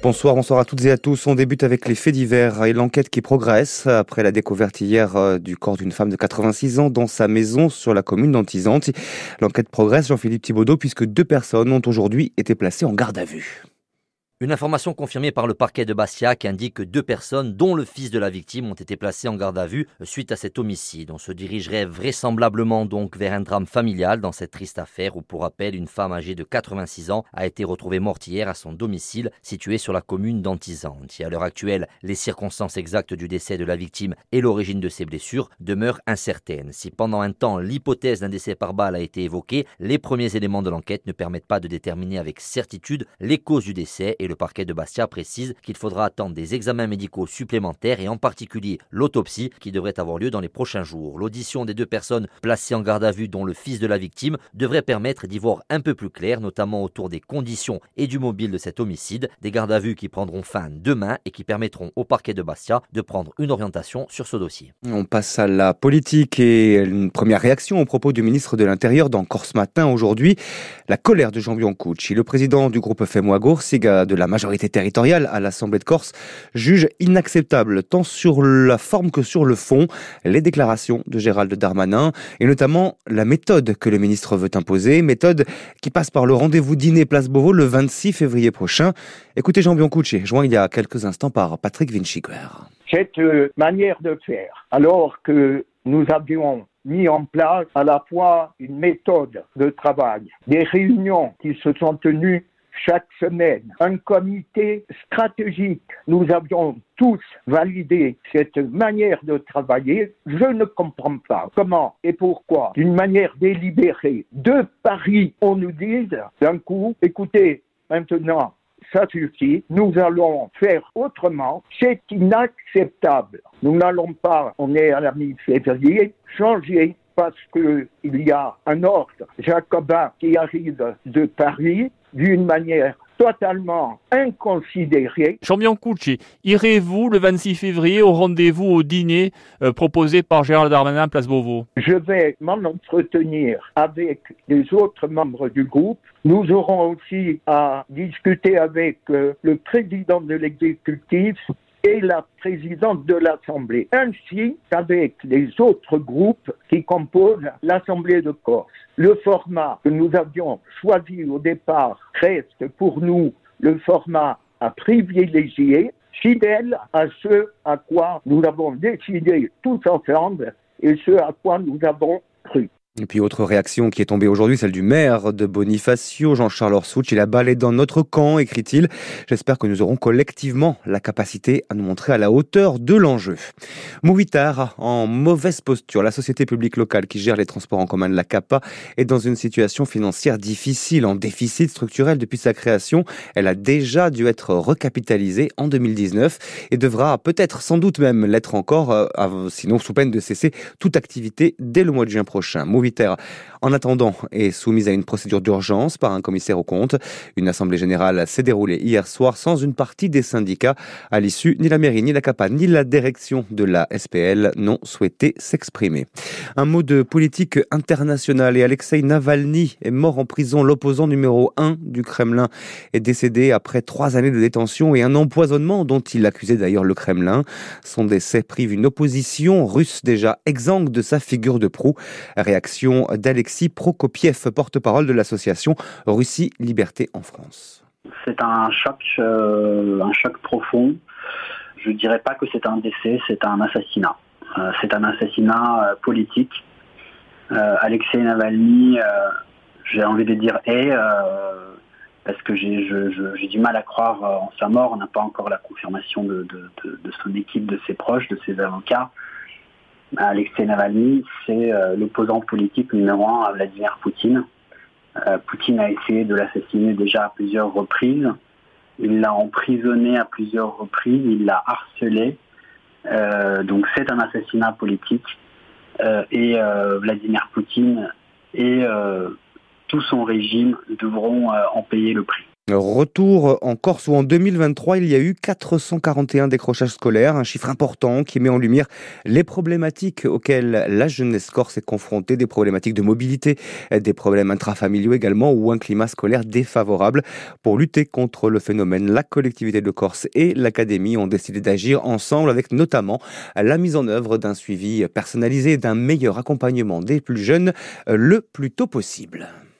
Bonsoir, bonsoir à toutes et à tous. On débute avec les faits divers et l'enquête qui progresse après la découverte hier euh, du corps d'une femme de 86 ans dans sa maison sur la commune d'Antizanti. L'enquête progresse, Jean-Philippe Thibaudot, puisque deux personnes ont aujourd'hui été placées en garde à vue. Une information confirmée par le parquet de Bastia qui indique que deux personnes, dont le fils de la victime, ont été placées en garde à vue suite à cet homicide. On se dirigerait vraisemblablement donc vers un drame familial dans cette triste affaire où, pour rappel, une femme âgée de 86 ans a été retrouvée morte hier à son domicile situé sur la commune d'Antizante. À l'heure actuelle, les circonstances exactes du décès de la victime et l'origine de ses blessures demeurent incertaines. Si pendant un temps l'hypothèse d'un décès par balle a été évoquée, les premiers éléments de l'enquête ne permettent pas de déterminer avec certitude les causes du décès et le parquet de Bastia précise qu'il faudra attendre des examens médicaux supplémentaires et en particulier l'autopsie qui devrait avoir lieu dans les prochains jours. L'audition des deux personnes placées en garde à vue dont le fils de la victime devrait permettre d'y voir un peu plus clair, notamment autour des conditions et du mobile de cet homicide, des gardes à vue qui prendront fin demain et qui permettront au parquet de Bastia de prendre une orientation sur ce dossier. On passe à la politique et une première réaction au propos du ministre de l'Intérieur d'encore ce matin aujourd'hui, la colère de Jean Biancoucci, le président du groupe Siga de la majorité territoriale à l'Assemblée de Corse juge inacceptable tant sur la forme que sur le fond les déclarations de Gérald Darmanin et notamment la méthode que le ministre veut imposer, méthode qui passe par le rendez-vous dîner Place Beauvau le 26 février prochain. Écoutez Jean Biancoucci, joint il y a quelques instants par Patrick Vinciquer. Cette euh, manière de faire, alors que nous avions mis en place à la fois une méthode de travail, des réunions qui se sont tenues chaque semaine, un comité stratégique. Nous avions tous validé cette manière de travailler. Je ne comprends pas comment et pourquoi, d'une manière délibérée, de Paris, on nous dise d'un coup, écoutez, maintenant, ça suffit, nous allons faire autrement, c'est inacceptable. Nous n'allons pas, on est à la mi-février, changer parce qu'il y a un ordre jacobin qui arrive de Paris d'une manière totalement inconsidérée. Jean Biancucci, irez-vous le 26 février au rendez-vous au dîner euh, proposé par Gérald Darmanin Place Beauvau? Je vais m'en entretenir avec les autres membres du groupe. Nous aurons aussi à discuter avec euh, le président de l'exécutif et la présidente de l'Assemblée, ainsi qu'avec les autres groupes qui composent l'Assemblée de Corse. Le format que nous avions choisi au départ reste pour nous le format à privilégier, fidèle à ce à quoi nous avons décidé tous ensemble et ce à quoi nous avons. Et puis autre réaction qui est tombée aujourd'hui, celle du maire de Bonifacio, Jean-Charles Orsouch. Il a balé dans notre camp, écrit-il. J'espère que nous aurons collectivement la capacité à nous montrer à la hauteur de l'enjeu. Mouvitar, en mauvaise posture. La société publique locale qui gère les transports en commun de la CAPA est dans une situation financière difficile, en déficit structurel depuis sa création. Elle a déjà dû être recapitalisée en 2019 et devra peut-être sans doute même l'être encore, euh, sinon sous peine de cesser toute activité dès le mois de juin prochain sécuritaire en attendant, est soumise à une procédure d'urgence par un commissaire au compte. Une assemblée générale s'est déroulée hier soir sans une partie des syndicats. À l'issue, ni la mairie, ni la CAPA, ni la direction de la SPL n'ont souhaité s'exprimer. Un mot de politique internationale et Alexei Navalny est mort en prison. L'opposant numéro 1 du Kremlin est décédé après trois années de détention et un empoisonnement dont il accusait d'ailleurs le Kremlin. Son décès prive une opposition russe déjà exsangue de sa figure de proue. Réaction d'Alexis Prokopiev, porte-parole de l'association Russie Liberté en France. C'est un choc, euh, un choc profond. Je ne dirais pas que c'est un décès, c'est un assassinat. Euh, c'est un assassinat euh, politique. Alexei Navalny, j'ai envie de dire est, parce que j'ai du mal à croire en sa mort. On n'a pas encore la confirmation de, son équipe, de ses proches, de ses avocats. Alexei Navalny, c'est euh, l'opposant politique numéro un à Vladimir Poutine. Euh, Poutine a essayé de l'assassiner déjà à plusieurs reprises. Il l'a emprisonné à plusieurs reprises, il l'a harcelé. Euh, donc c'est un assassinat politique. et Vladimir Poutine et tout son régime devront en payer le prix. Retour en Corse où en 2023 il y a eu 441 décrochages scolaires, un chiffre important qui met en lumière les problématiques auxquelles la jeunesse corse est confrontée, des problématiques de mobilité, des problèmes intrafamiliaux également ou un climat scolaire défavorable. Pour lutter contre le phénomène, la collectivité de Corse et l'académie ont décidé d'agir ensemble avec notamment la mise en œuvre d'un suivi personnalisé, d'un meilleur accompagnement des plus jeunes le plus tôt possible.